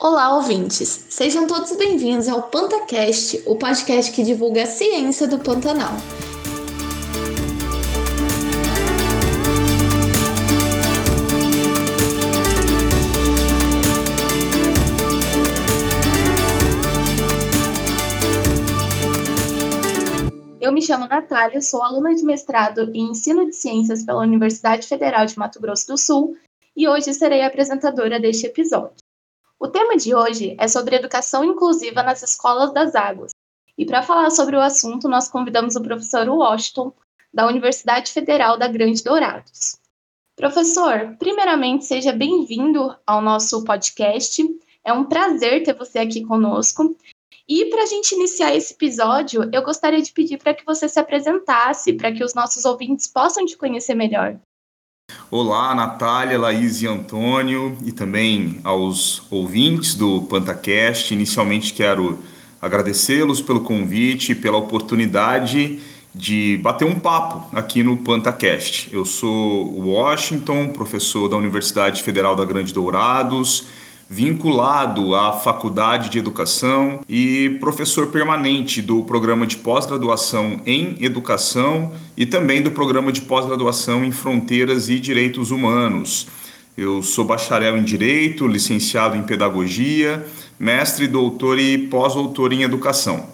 Olá, ouvintes! Sejam todos bem-vindos ao PantaCast, o podcast que divulga a ciência do Pantanal. Eu me chamo Natália, sou aluna de mestrado em Ensino de Ciências pela Universidade Federal de Mato Grosso do Sul e hoje serei apresentadora deste episódio. O tema de hoje é sobre educação inclusiva nas escolas das águas. E para falar sobre o assunto, nós convidamos o professor Washington, da Universidade Federal da Grande Dourados. Professor, primeiramente, seja bem-vindo ao nosso podcast. É um prazer ter você aqui conosco. E para a gente iniciar esse episódio, eu gostaria de pedir para que você se apresentasse, para que os nossos ouvintes possam te conhecer melhor. Olá, Natália, Laís e Antônio, e também aos ouvintes do PantaCast. Inicialmente quero agradecê-los pelo convite e pela oportunidade de bater um papo aqui no PantaCast. Eu sou o Washington, professor da Universidade Federal da Grande Dourados vinculado à Faculdade de Educação e professor permanente do programa de pós-graduação em Educação e também do programa de pós-graduação em Fronteiras e Direitos Humanos. Eu sou bacharel em Direito, licenciado em Pedagogia, mestre, doutor e pós-doutor em Educação.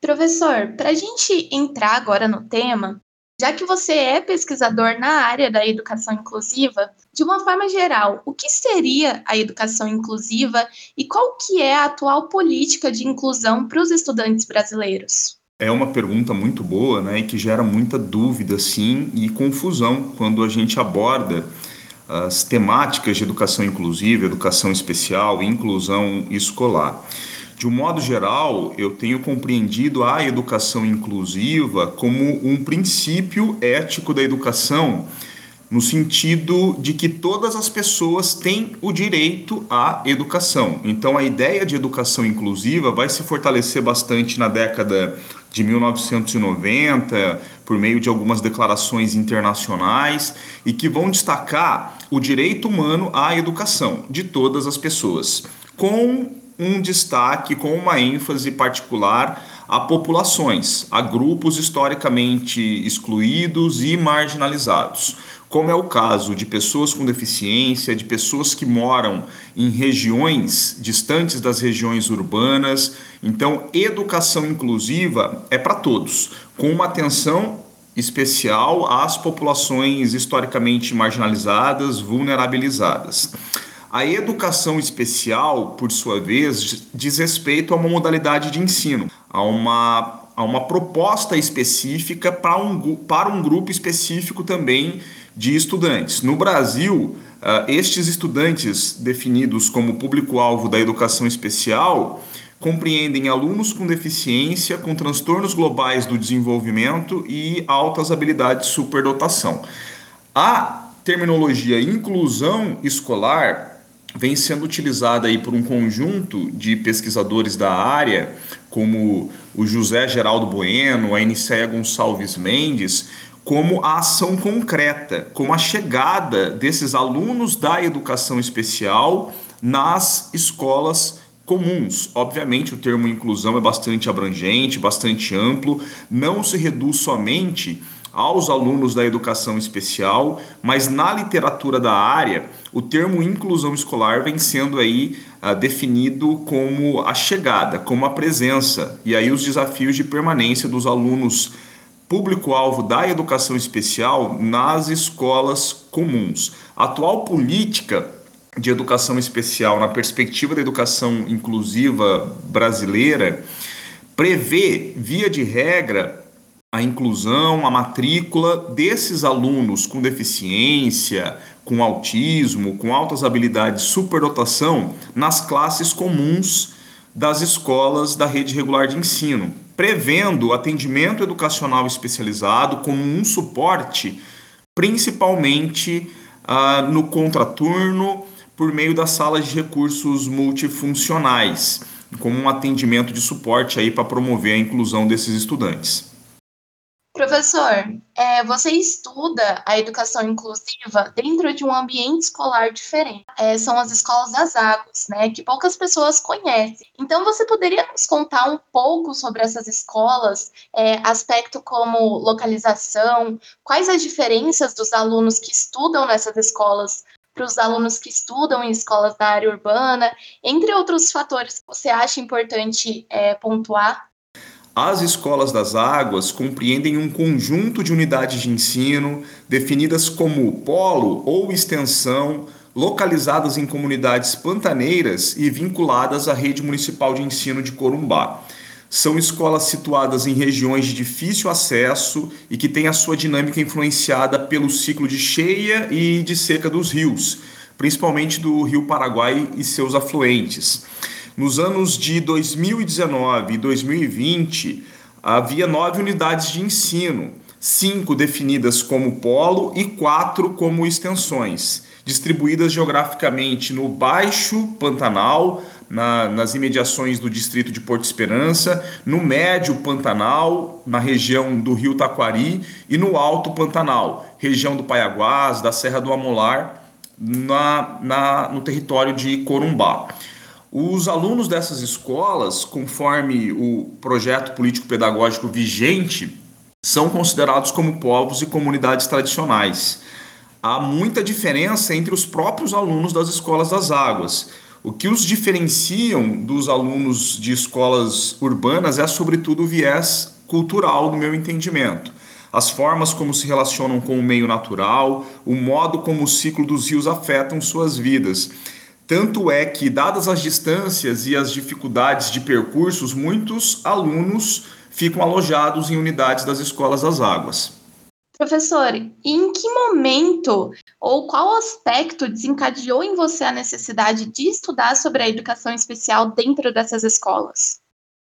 Professor, para a gente entrar agora no tema, já que você é pesquisador na área da educação inclusiva, de uma forma geral, o que seria a educação inclusiva e qual que é a atual política de inclusão para os estudantes brasileiros? É uma pergunta muito boa, né, e que gera muita dúvida, sim, e confusão quando a gente aborda as temáticas de educação inclusiva, educação especial e inclusão escolar. De um modo geral, eu tenho compreendido a educação inclusiva como um princípio ético da educação, no sentido de que todas as pessoas têm o direito à educação. Então, a ideia de educação inclusiva vai se fortalecer bastante na década de 1990, por meio de algumas declarações internacionais, e que vão destacar o direito humano à educação de todas as pessoas, com um destaque com uma ênfase particular a populações, a grupos historicamente excluídos e marginalizados, como é o caso de pessoas com deficiência, de pessoas que moram em regiões distantes das regiões urbanas. Então, educação inclusiva é para todos, com uma atenção especial às populações historicamente marginalizadas, vulnerabilizadas. A educação especial, por sua vez, diz respeito a uma modalidade de ensino, a uma, a uma proposta específica para um, para um grupo específico também de estudantes. No Brasil, uh, estes estudantes definidos como público-alvo da educação especial compreendem alunos com deficiência, com transtornos globais do desenvolvimento e altas habilidades de superdotação. A terminologia inclusão escolar vem sendo utilizada aí por um conjunto de pesquisadores da área, como o José Geraldo Bueno, a Iniceia Gonçalves Mendes, como a ação concreta, como a chegada desses alunos da educação especial nas escolas comuns. Obviamente, o termo inclusão é bastante abrangente, bastante amplo, não se reduz somente aos alunos da educação especial, mas na literatura da área, o termo inclusão escolar vem sendo aí uh, definido como a chegada, como a presença, e aí os desafios de permanência dos alunos público-alvo da educação especial nas escolas comuns. A atual política de educação especial na perspectiva da educação inclusiva brasileira prevê, via de regra, a inclusão, a matrícula desses alunos com deficiência, com autismo, com altas habilidades de superdotação nas classes comuns das escolas da rede regular de ensino, prevendo atendimento educacional especializado como um suporte, principalmente ah, no contraturno, por meio das salas de recursos multifuncionais, como um atendimento de suporte aí para promover a inclusão desses estudantes. Professor, é, você estuda a educação inclusiva dentro de um ambiente escolar diferente. É, são as escolas das águas, né? Que poucas pessoas conhecem. Então, você poderia nos contar um pouco sobre essas escolas, é, aspecto como localização, quais as diferenças dos alunos que estudam nessas escolas para os alunos que estudam em escolas da área urbana, entre outros fatores que você acha importante é, pontuar? As escolas das águas compreendem um conjunto de unidades de ensino definidas como polo ou extensão, localizadas em comunidades pantaneiras e vinculadas à rede municipal de ensino de Corumbá. São escolas situadas em regiões de difícil acesso e que têm a sua dinâmica influenciada pelo ciclo de cheia e de seca dos rios, principalmente do Rio Paraguai e seus afluentes. Nos anos de 2019 e 2020, havia nove unidades de ensino, cinco definidas como polo e quatro como extensões, distribuídas geograficamente no Baixo Pantanal, na, nas imediações do distrito de Porto Esperança, no Médio Pantanal, na região do Rio Taquari, e no Alto Pantanal, região do Paiaguás, da Serra do Amolar, na, na, no território de Corumbá. Os alunos dessas escolas, conforme o projeto político-pedagógico vigente, são considerados como povos e comunidades tradicionais. Há muita diferença entre os próprios alunos das escolas das águas. O que os diferenciam dos alunos de escolas urbanas é, sobretudo, o viés cultural, no meu entendimento. As formas como se relacionam com o meio natural, o modo como o ciclo dos rios afetam suas vidas. Tanto é que, dadas as distâncias e as dificuldades de percursos, muitos alunos ficam alojados em unidades das escolas das águas. Professor, em que momento ou qual aspecto desencadeou em você a necessidade de estudar sobre a educação especial dentro dessas escolas?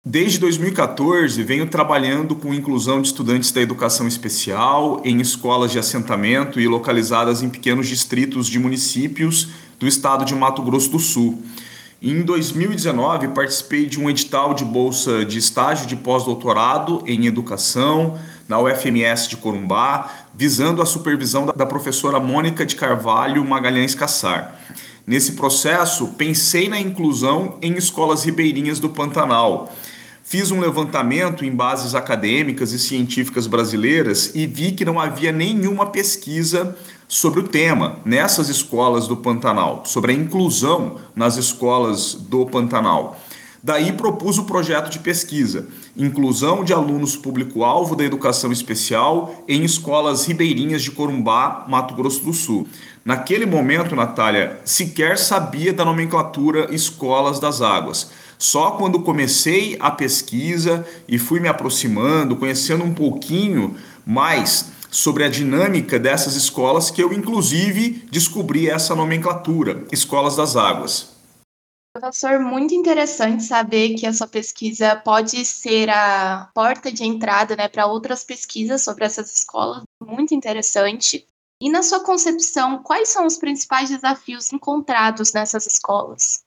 Desde 2014, venho trabalhando com inclusão de estudantes da educação especial em escolas de assentamento e localizadas em pequenos distritos de municípios do estado de Mato Grosso do Sul. Em 2019, participei de um edital de bolsa de estágio de pós-doutorado em educação na UFMS de Corumbá, visando a supervisão da professora Mônica de Carvalho Magalhães Cassar. Nesse processo, pensei na inclusão em escolas ribeirinhas do Pantanal. Fiz um levantamento em bases acadêmicas e científicas brasileiras e vi que não havia nenhuma pesquisa sobre o tema nessas escolas do Pantanal, sobre a inclusão nas escolas do Pantanal. Daí propus o projeto de pesquisa, inclusão de alunos público-alvo da educação especial em escolas ribeirinhas de Corumbá, Mato Grosso do Sul. Naquele momento, Natália, sequer sabia da nomenclatura Escolas das Águas. Só quando comecei a pesquisa e fui me aproximando, conhecendo um pouquinho mais sobre a dinâmica dessas escolas que eu, inclusive, descobri essa nomenclatura, Escolas das Águas. Professor, muito interessante saber que a sua pesquisa pode ser a porta de entrada né, para outras pesquisas sobre essas escolas. Muito interessante. E na sua concepção, quais são os principais desafios encontrados nessas escolas?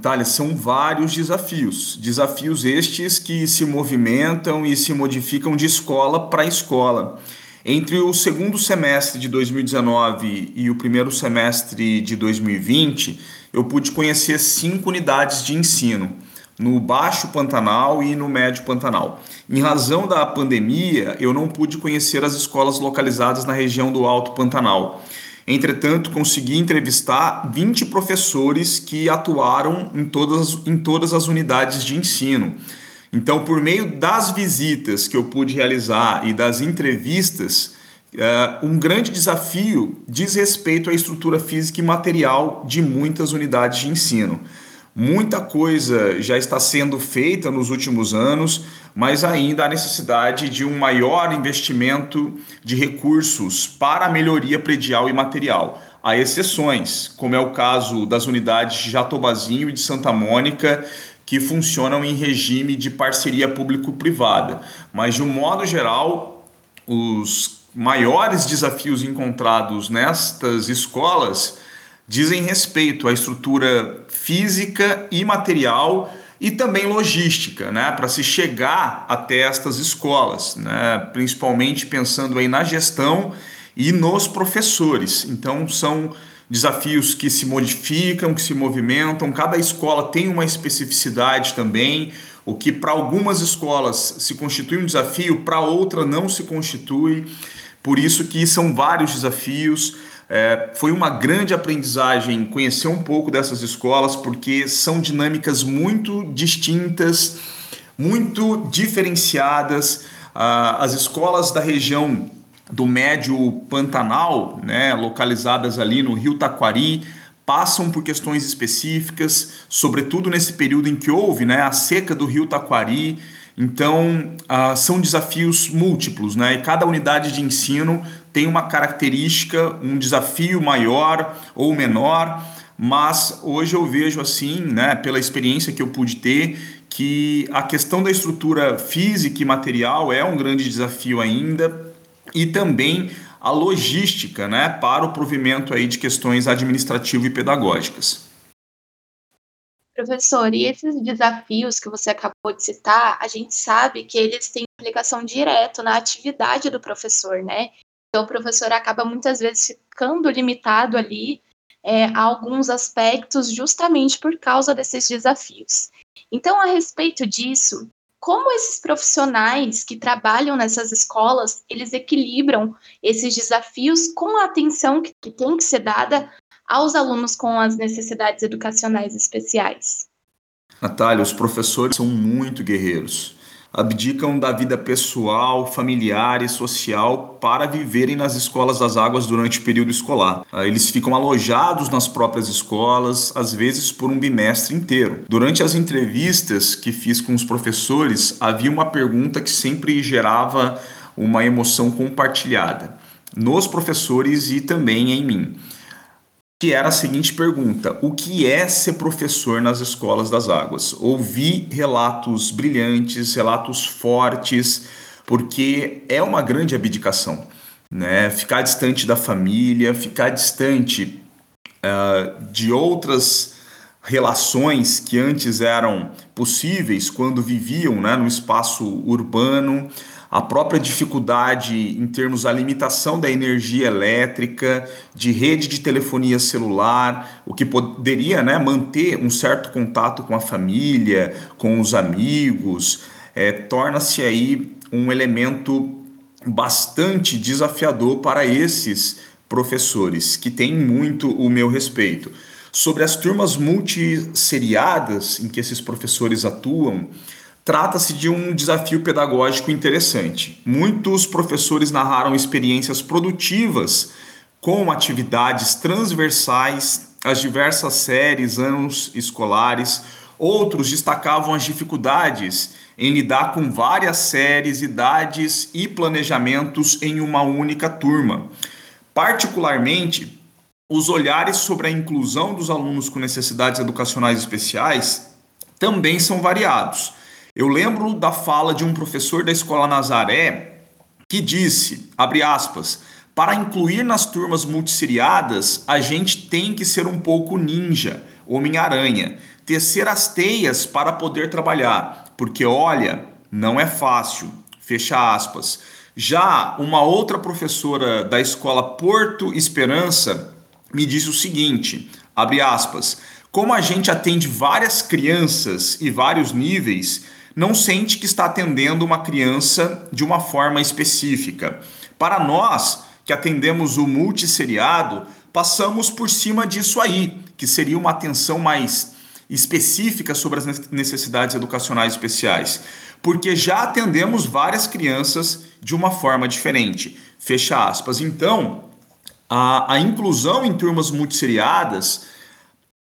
Natália, são vários desafios. Desafios estes que se movimentam e se modificam de escola para escola. Entre o segundo semestre de 2019 e o primeiro semestre de 2020, eu pude conhecer cinco unidades de ensino no Baixo Pantanal e no Médio Pantanal. Em razão da pandemia, eu não pude conhecer as escolas localizadas na região do Alto Pantanal. Entretanto, consegui entrevistar 20 professores que atuaram em todas, em todas as unidades de ensino. Então, por meio das visitas que eu pude realizar e das entrevistas, uh, um grande desafio diz respeito à estrutura física e material de muitas unidades de ensino. Muita coisa já está sendo feita nos últimos anos, mas ainda há necessidade de um maior investimento de recursos para a melhoria predial e material. Há exceções, como é o caso das unidades de Jatobazinho e de Santa Mônica, que funcionam em regime de parceria público-privada. Mas, de um modo geral, os maiores desafios encontrados nestas escolas dizem respeito à estrutura física e material e também logística, né, para se chegar até estas escolas, né, principalmente pensando aí na gestão e nos professores. Então são desafios que se modificam, que se movimentam. Cada escola tem uma especificidade também. O que para algumas escolas se constitui um desafio, para outra não se constitui. Por isso que são vários desafios. É, foi uma grande aprendizagem conhecer um pouco dessas escolas, porque são dinâmicas muito distintas, muito diferenciadas. Ah, as escolas da região do Médio Pantanal, né, localizadas ali no Rio Taquari, passam por questões específicas, sobretudo nesse período em que houve né, a seca do Rio Taquari. Então, uh, são desafios múltiplos, né? E cada unidade de ensino tem uma característica, um desafio maior ou menor, mas hoje eu vejo assim, né, pela experiência que eu pude ter, que a questão da estrutura física e material é um grande desafio ainda e também a logística, né, para o provimento aí de questões administrativas e pedagógicas. Professor, e esses desafios que você acabou de citar, a gente sabe que eles têm implicação direta na atividade do professor, né? Então, o professor acaba muitas vezes ficando limitado ali é, a alguns aspectos justamente por causa desses desafios. Então, a respeito disso, como esses profissionais que trabalham nessas escolas, eles equilibram esses desafios com a atenção que, que tem que ser dada aos alunos com as necessidades educacionais especiais? Natália, os professores são muito guerreiros abdicam da vida pessoal, familiar e social para viverem nas escolas das águas durante o período escolar. Ah, eles ficam alojados nas próprias escolas, às vezes por um bimestre inteiro. Durante as entrevistas que fiz com os professores, havia uma pergunta que sempre gerava uma emoção compartilhada nos professores e também em mim que era a seguinte pergunta: o que é ser professor nas escolas das águas? Ouvi relatos brilhantes, relatos fortes, porque é uma grande abdicação, né? Ficar distante da família, ficar distante uh, de outras relações que antes eram possíveis quando viviam né, no espaço urbano, a própria dificuldade em termos da limitação da energia elétrica, de rede de telefonia celular, o que poderia né, manter um certo contato com a família, com os amigos, é, torna-se aí um elemento bastante desafiador para esses professores, que têm muito o meu respeito. Sobre as turmas multisseriadas em que esses professores atuam, Trata-se de um desafio pedagógico interessante. Muitos professores narraram experiências produtivas com atividades transversais às diversas séries, anos escolares. Outros destacavam as dificuldades em lidar com várias séries, idades e planejamentos em uma única turma. Particularmente, os olhares sobre a inclusão dos alunos com necessidades educacionais especiais também são variados. Eu lembro da fala de um professor da escola Nazaré que disse, abre aspas, para incluir nas turmas multisseriadas, a gente tem que ser um pouco ninja, Homem-Aranha, tecer as teias para poder trabalhar, porque olha, não é fácil. Fecha aspas. Já uma outra professora da escola Porto Esperança me disse o seguinte, abre aspas, como a gente atende várias crianças e vários níveis, não sente que está atendendo uma criança de uma forma específica. Para nós, que atendemos o multisseriado, passamos por cima disso aí, que seria uma atenção mais específica sobre as necessidades educacionais especiais, porque já atendemos várias crianças de uma forma diferente. Fecha aspas. Então, a, a inclusão em turmas multisseriadas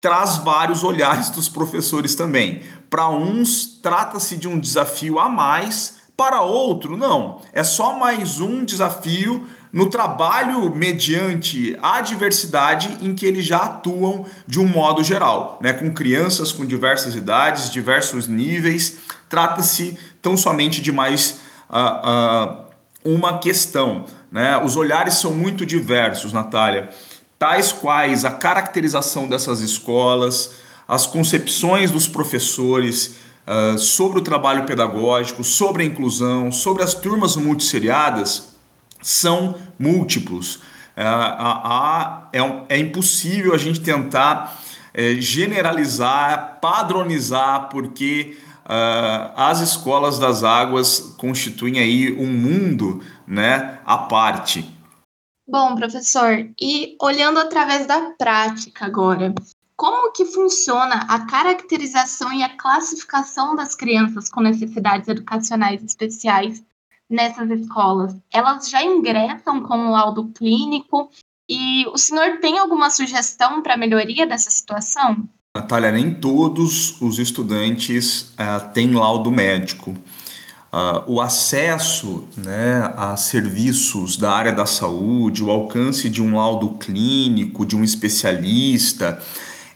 traz vários olhares dos professores também. Para uns, trata-se de um desafio a mais, para outro, não. É só mais um desafio no trabalho mediante a diversidade em que eles já atuam de um modo geral, né? com crianças com diversas idades, diversos níveis. Trata-se tão somente de mais uh, uh, uma questão. Né? Os olhares são muito diversos, Natália tais quais a caracterização dessas escolas, as concepções dos professores uh, sobre o trabalho pedagógico, sobre a inclusão, sobre as turmas multisseriadas são múltiplos. Uh, é, é, impossível a gente tentar é, generalizar, padronizar, porque uh, as escolas das águas constituem aí um mundo né, à parte. Bom, professor, e olhando através da prática agora, como que funciona a caracterização e a classificação das crianças com necessidades educacionais especiais nessas escolas? Elas já ingressam com laudo clínico e o senhor tem alguma sugestão para melhoria dessa situação? Natália, nem todos os estudantes uh, têm laudo médico. Uh, o acesso né, a serviços da área da saúde, o alcance de um laudo clínico, de um especialista,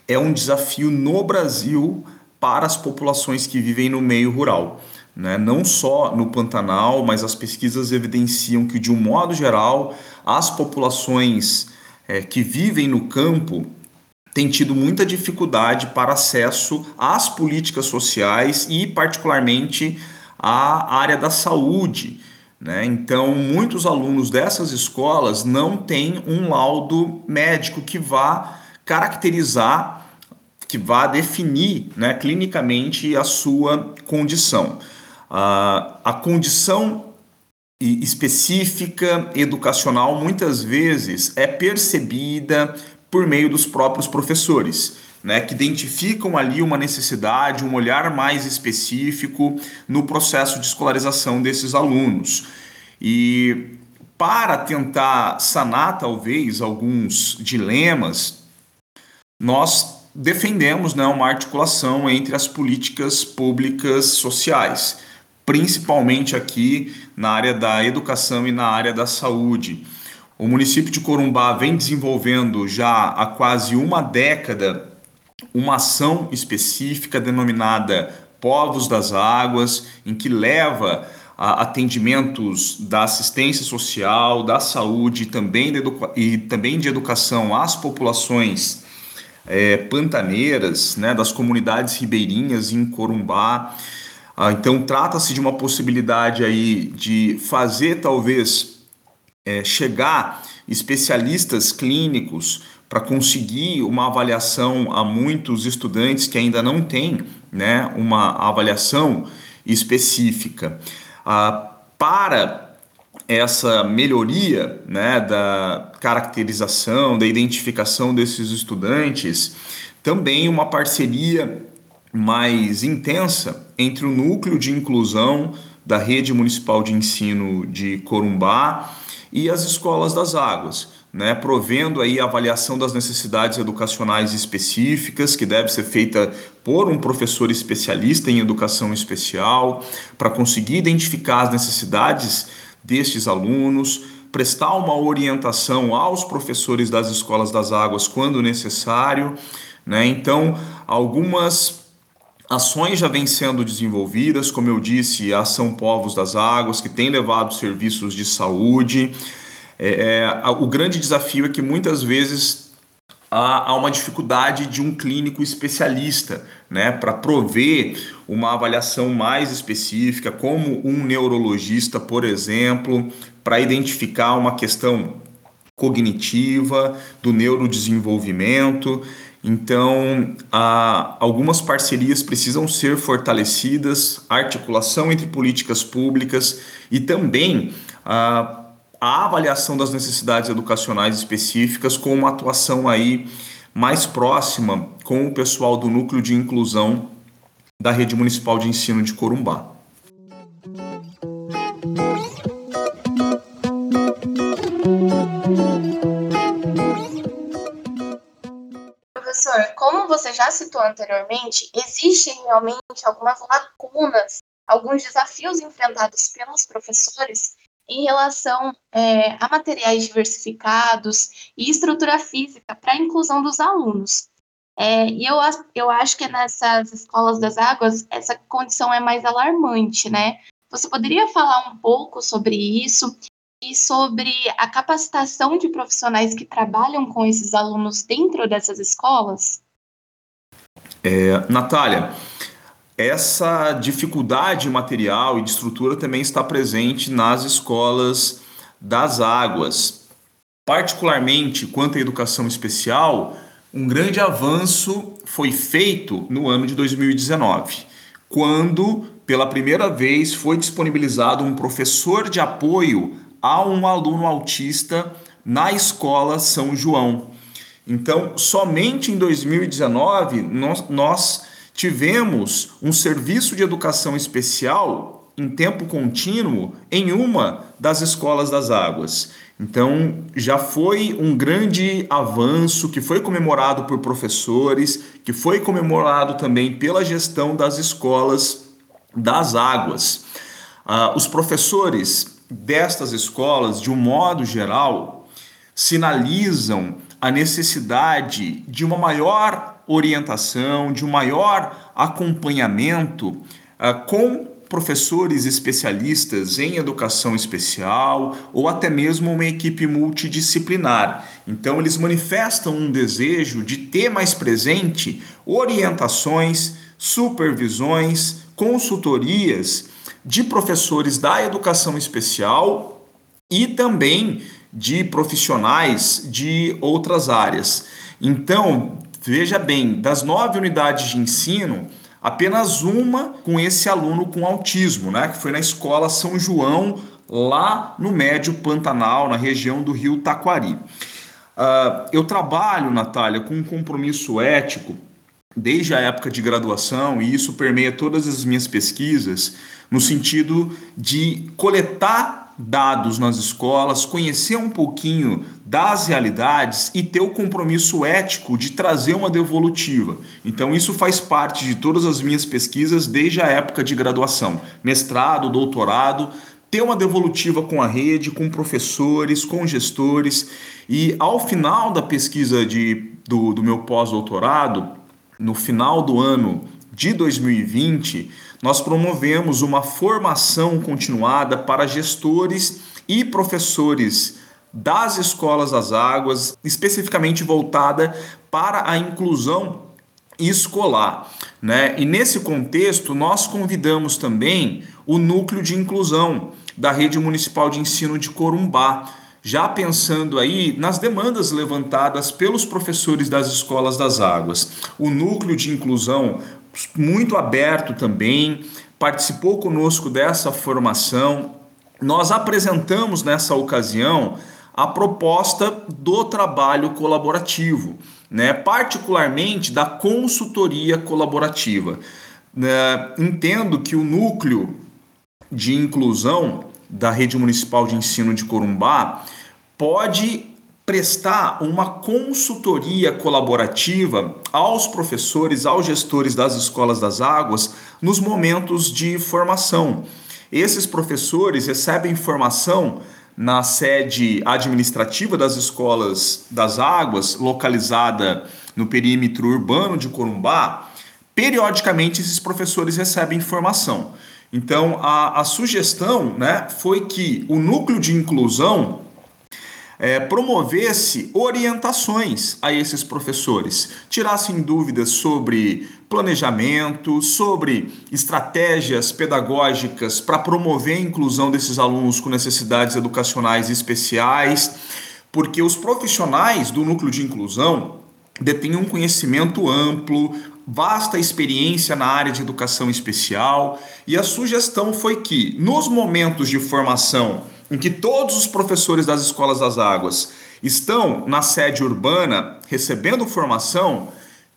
é um desafio no Brasil para as populações que vivem no meio rural. Né? Não só no Pantanal, mas as pesquisas evidenciam que, de um modo geral, as populações é, que vivem no campo têm tido muita dificuldade para acesso às políticas sociais e, particularmente, à área da saúde. Né? Então, muitos alunos dessas escolas não têm um laudo médico que vá caracterizar, que vá definir né, clinicamente a sua condição. Uh, a condição específica, educacional, muitas vezes é percebida por meio dos próprios professores né, que identificam ali uma necessidade, um olhar mais específico no processo de escolarização desses alunos. E para tentar sanar talvez alguns dilemas, nós defendemos né, uma articulação entre as políticas públicas sociais, principalmente aqui na área da educação e na área da saúde. O município de Corumbá vem desenvolvendo já há quase uma década uma ação específica denominada Povos das Águas, em que leva a atendimentos da assistência social, da saúde também e também de educação às populações é, pantaneiras, né, das comunidades ribeirinhas em Corumbá. Ah, então trata-se de uma possibilidade aí de fazer talvez é, chegar especialistas clínicos para conseguir uma avaliação a muitos estudantes que ainda não têm né, uma avaliação específica. Ah, para essa melhoria né, da caracterização, da identificação desses estudantes, também uma parceria mais intensa entre o núcleo de inclusão da rede municipal de ensino de Corumbá e as escolas das águas né, provendo aí a avaliação das necessidades educacionais específicas, que deve ser feita por um professor especialista em educação especial, para conseguir identificar as necessidades destes alunos, prestar uma orientação aos professores das escolas das águas quando necessário. Né? Então, algumas ações já vêm sendo desenvolvidas, como eu disse, a Ação Povos das Águas, que tem levado serviços de saúde. É, é, o grande desafio é que muitas vezes há, há uma dificuldade de um clínico especialista né, para prover uma avaliação mais específica, como um neurologista, por exemplo, para identificar uma questão cognitiva, do neurodesenvolvimento. Então, algumas parcerias precisam ser fortalecidas, articulação entre políticas públicas e também a a avaliação das necessidades educacionais específicas com uma atuação aí mais próxima com o pessoal do núcleo de inclusão da rede municipal de ensino de Corumbá. Professor, como você já citou anteriormente, existem realmente algumas lacunas, alguns desafios enfrentados pelos professores em relação é, a materiais diversificados e estrutura física para a inclusão dos alunos. É, e eu, eu acho que nessas escolas das águas essa condição é mais alarmante, né? Você poderia falar um pouco sobre isso e sobre a capacitação de profissionais que trabalham com esses alunos dentro dessas escolas? É, Natália, essa dificuldade material e de estrutura também está presente nas escolas das águas. Particularmente quanto à educação especial, um grande avanço foi feito no ano de 2019, quando pela primeira vez foi disponibilizado um professor de apoio a um aluno autista na escola São João. Então, somente em 2019 nós, nós tivemos um serviço de educação especial em tempo contínuo em uma das escolas das águas. Então, já foi um grande avanço que foi comemorado por professores, que foi comemorado também pela gestão das escolas das águas. Ah, os professores destas escolas, de um modo geral, sinalizam a necessidade de uma maior orientação, de um maior acompanhamento uh, com professores especialistas em educação especial ou até mesmo uma equipe multidisciplinar. Então, eles manifestam um desejo de ter mais presente orientações, supervisões, consultorias de professores da educação especial e também de profissionais de outras áreas. Então, Veja bem, das nove unidades de ensino, apenas uma com esse aluno com autismo, né? Que foi na escola São João, lá no Médio Pantanal, na região do Rio Taquari. Uh, eu trabalho, Natália, com um compromisso ético desde a época de graduação, e isso permeia todas as minhas pesquisas, no sentido de coletar dados nas escolas, conhecer um pouquinho das realidades e ter o compromisso ético de trazer uma devolutiva. Então, isso faz parte de todas as minhas pesquisas desde a época de graduação, mestrado, doutorado, ter uma devolutiva com a rede, com professores, com gestores. E ao final da pesquisa de, do, do meu pós-doutorado, no final do ano de 2020, nós promovemos uma formação continuada para gestores e professores das escolas das águas, especificamente voltada para a inclusão escolar. Né? E nesse contexto, nós convidamos também o núcleo de inclusão da rede municipal de ensino de Corumbá, já pensando aí nas demandas levantadas pelos professores das escolas das águas. O núcleo de inclusão muito aberto também, participou conosco dessa formação. Nós apresentamos nessa ocasião a proposta do trabalho colaborativo, né? particularmente da consultoria colaborativa. Né? Entendo que o núcleo de inclusão da rede municipal de ensino de Corumbá pode prestar uma consultoria colaborativa aos professores, aos gestores das escolas das águas nos momentos de formação. Esses professores recebem formação na sede administrativa das escolas das águas, localizada no perímetro urbano de Corumbá. Periodicamente, esses professores recebem formação. Então, a, a sugestão né, foi que o núcleo de inclusão é, promovesse orientações a esses professores, tirassem dúvidas sobre planejamento, sobre estratégias pedagógicas para promover a inclusão desses alunos com necessidades educacionais especiais, porque os profissionais do núcleo de inclusão detêm um conhecimento amplo, vasta experiência na área de educação especial, e a sugestão foi que, nos momentos de formação em que todos os professores das escolas das águas estão na sede urbana recebendo formação,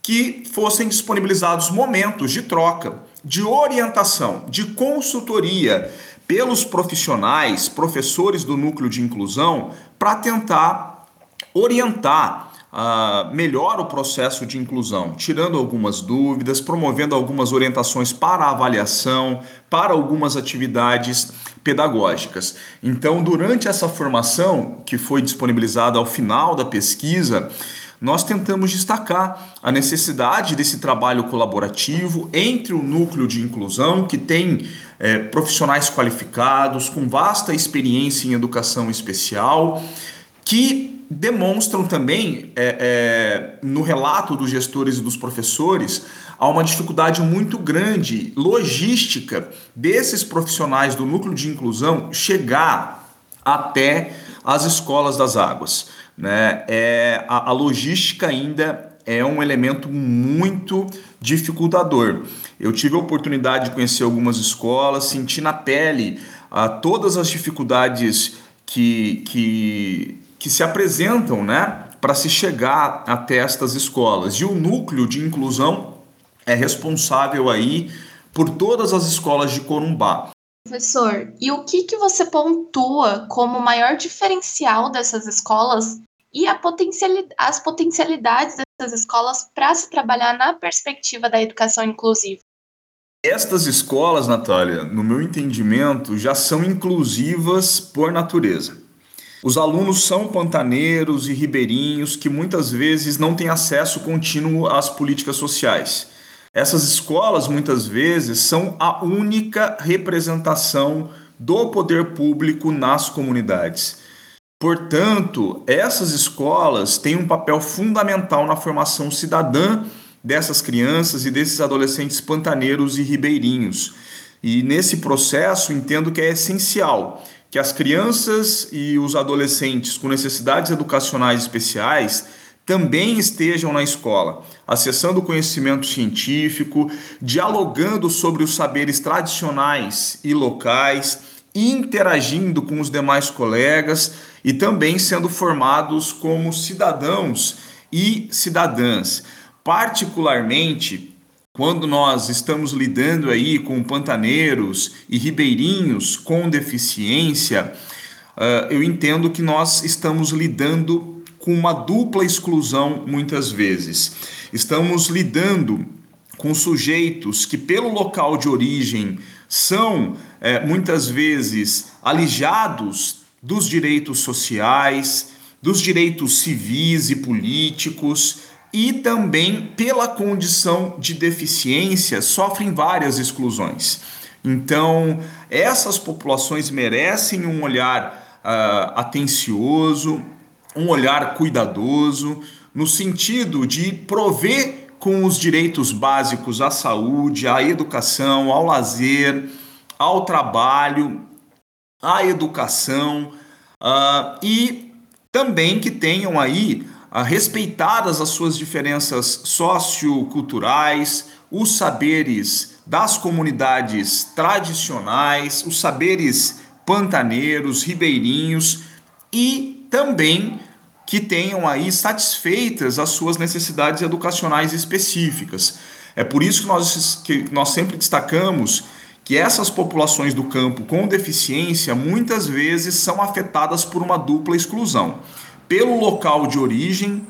que fossem disponibilizados momentos de troca, de orientação, de consultoria pelos profissionais, professores do núcleo de inclusão, para tentar orientar uh, melhor o processo de inclusão, tirando algumas dúvidas, promovendo algumas orientações para avaliação, para algumas atividades pedagógicas. Então, durante essa formação que foi disponibilizada ao final da pesquisa, nós tentamos destacar a necessidade desse trabalho colaborativo entre o núcleo de inclusão, que tem é, profissionais qualificados, com vasta experiência em educação especial, que demonstram também, é, é, no relato dos gestores e dos professores, há uma dificuldade muito grande logística desses profissionais do núcleo de inclusão chegar até as escolas das águas. Né? É, a, a logística ainda é um elemento muito dificultador. Eu tive a oportunidade de conhecer algumas escolas, senti na pele ah, todas as dificuldades que, que, que se apresentam né, para se chegar até estas escolas. E o núcleo de inclusão é responsável aí por todas as escolas de Corumbá. Professor, e o que, que você pontua como maior diferencial dessas escolas e potencialidade, as potencialidades dessas escolas para se trabalhar na perspectiva da educação inclusiva? Estas escolas, Natália, no meu entendimento, já são inclusivas por natureza. Os alunos são pantaneiros e ribeirinhos que muitas vezes não têm acesso contínuo às políticas sociais. Essas escolas, muitas vezes, são a única representação do poder público nas comunidades. Portanto, essas escolas têm um papel fundamental na formação cidadã dessas crianças e desses adolescentes pantaneiros e ribeirinhos. E nesse processo, entendo que é essencial que as crianças e os adolescentes com necessidades educacionais especiais também estejam na escola, acessando conhecimento científico, dialogando sobre os saberes tradicionais e locais, interagindo com os demais colegas e também sendo formados como cidadãos e cidadãs. Particularmente quando nós estamos lidando aí com pantaneiros e ribeirinhos com deficiência, uh, eu entendo que nós estamos lidando com uma dupla exclusão muitas vezes. Estamos lidando com sujeitos que, pelo local de origem, são eh, muitas vezes alijados dos direitos sociais, dos direitos civis e políticos, e também pela condição de deficiência sofrem várias exclusões. Então, essas populações merecem um olhar uh, atencioso, um olhar cuidadoso, no sentido de prover com os direitos básicos à saúde, à educação, ao lazer, ao trabalho, à educação uh, e também que tenham aí respeitadas as suas diferenças socioculturais, os saberes das comunidades tradicionais, os saberes pantaneiros, ribeirinhos e também que tenham aí satisfeitas as suas necessidades educacionais específicas. É por isso que nós, que nós sempre destacamos que essas populações do campo com deficiência muitas vezes são afetadas por uma dupla exclusão pelo local de origem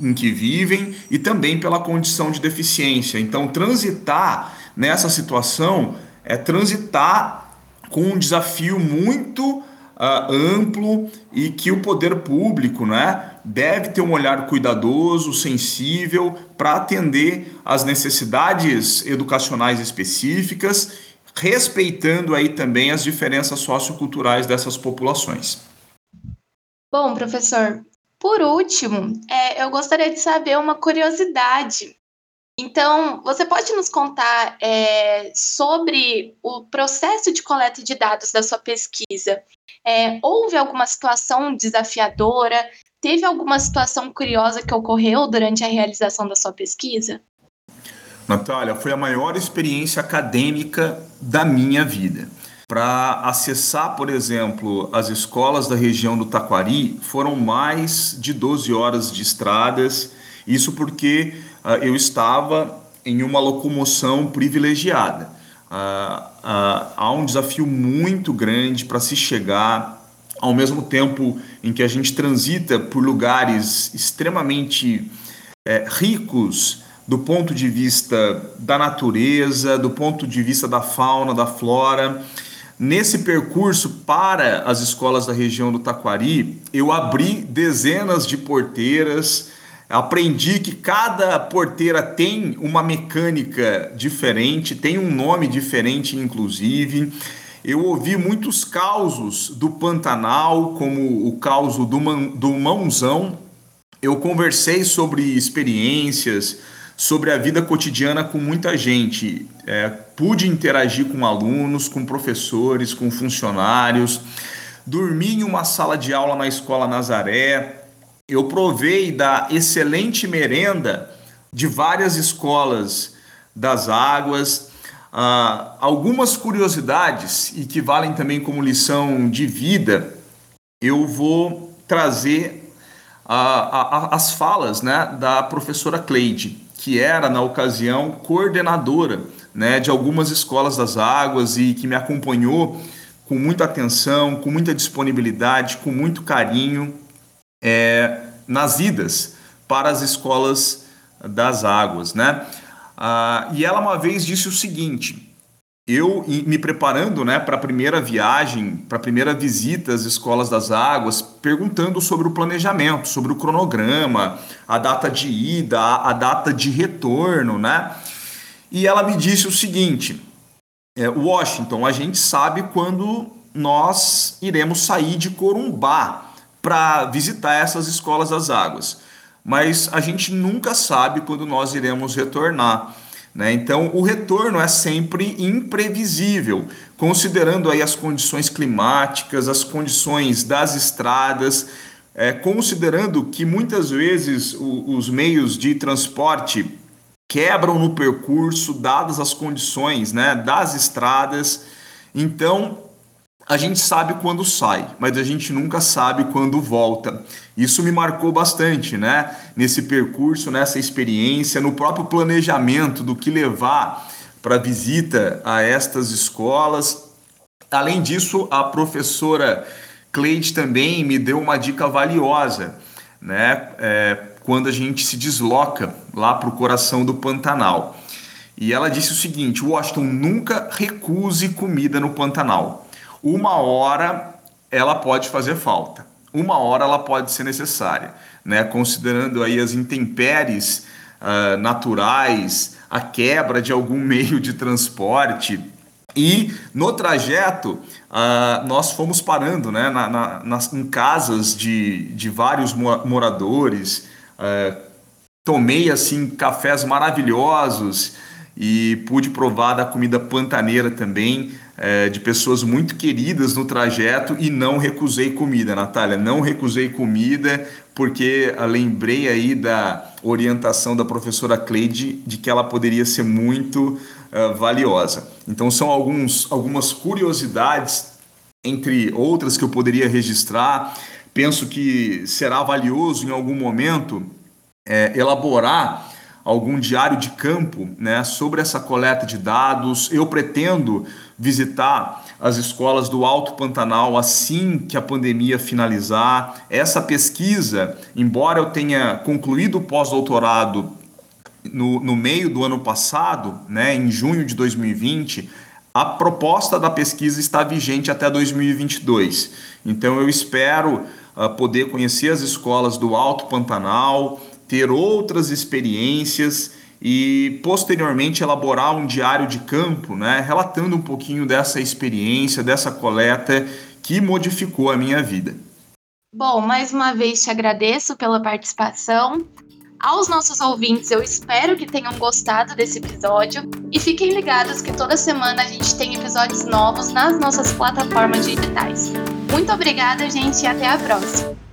em que vivem e também pela condição de deficiência. Então, transitar nessa situação é transitar com um desafio muito uh, amplo e que o poder público né, deve ter um olhar cuidadoso, sensível, para atender às necessidades educacionais específicas, respeitando aí também as diferenças socioculturais dessas populações. Bom, professor, por último, é, eu gostaria de saber uma curiosidade. Então, você pode nos contar é, sobre o processo de coleta de dados da sua pesquisa? É, houve alguma situação desafiadora? Teve alguma situação curiosa que ocorreu durante a realização da sua pesquisa? Natália, foi a maior experiência acadêmica da minha vida. Para acessar, por exemplo, as escolas da região do Taquari, foram mais de 12 horas de estradas. Isso porque uh, eu estava em uma locomoção privilegiada. Uh, uh, há um desafio muito grande para se chegar, ao mesmo tempo em que a gente transita por lugares extremamente é, ricos do ponto de vista da natureza, do ponto de vista da fauna, da flora. Nesse percurso para as escolas da região do Taquari, eu abri dezenas de porteiras, aprendi que cada porteira tem uma mecânica diferente, tem um nome diferente, inclusive. eu ouvi muitos causos do Pantanal, como o caos do, do Mãozão. Eu conversei sobre experiências, sobre a vida cotidiana com muita gente. É, pude interagir com alunos, com professores, com funcionários. Dormi em uma sala de aula na Escola Nazaré. Eu provei da excelente merenda de várias escolas das águas. Uh, algumas curiosidades e que valem também como lição de vida, eu vou trazer uh, as falas né, da professora Cleide, que era, na ocasião, coordenadora né, de algumas escolas das águas e que me acompanhou com muita atenção, com muita disponibilidade, com muito carinho é, nas idas para as escolas das águas. Né? Ah, e ela uma vez disse o seguinte: eu me preparando né, para a primeira viagem, para a primeira visita às escolas das águas, perguntando sobre o planejamento, sobre o cronograma, a data de ida, a, data de retorno, né? E ela me disse o seguinte: é, Washington, a gente sabe quando nós iremos sair de Corumbá para visitar essas escolas das águas mas a gente nunca sabe quando nós iremos retornar. Né? Então, o retorno é sempre imprevisível, considerando aí as condições climáticas, as condições das estradas, é, considerando que muitas vezes o, os meios de transporte quebram no percurso, dadas as condições né, das estradas. Então, a gente sabe quando sai, mas a gente nunca sabe quando volta. Isso me marcou bastante, né? Nesse percurso, nessa experiência, no próprio planejamento do que levar para visita a estas escolas. Além disso, a professora Cleide também me deu uma dica valiosa, né? É, quando a gente se desloca lá para o coração do Pantanal. E ela disse o seguinte: Washington, nunca recuse comida no Pantanal uma hora ela pode fazer falta, uma hora ela pode ser necessária, né? considerando aí as intempéries uh, naturais, a quebra de algum meio de transporte. E no trajeto, uh, nós fomos parando né? na, na, nas, em casas de, de vários moradores, uh, tomei assim cafés maravilhosos e pude provar da comida pantaneira também, é, de pessoas muito queridas no trajeto e não recusei comida, Natália. Não recusei comida porque lembrei aí da orientação da professora Cleide de que ela poderia ser muito uh, valiosa. Então são alguns, algumas curiosidades, entre outras que eu poderia registrar. Penso que será valioso em algum momento é, elaborar algum diário de campo né, sobre essa coleta de dados. Eu pretendo visitar as escolas do Alto Pantanal assim que a pandemia finalizar. Essa pesquisa, embora eu tenha concluído o pós-doutorado no, no meio do ano passado, né, em junho de 2020, a proposta da pesquisa está vigente até 2022. Então eu espero uh, poder conhecer as escolas do Alto Pantanal, ter outras experiências e posteriormente elaborar um diário de campo, né, relatando um pouquinho dessa experiência, dessa coleta que modificou a minha vida. Bom, mais uma vez te agradeço pela participação. Aos nossos ouvintes, eu espero que tenham gostado desse episódio e fiquem ligados que toda semana a gente tem episódios novos nas nossas plataformas digitais. Muito obrigada, gente, e até a próxima.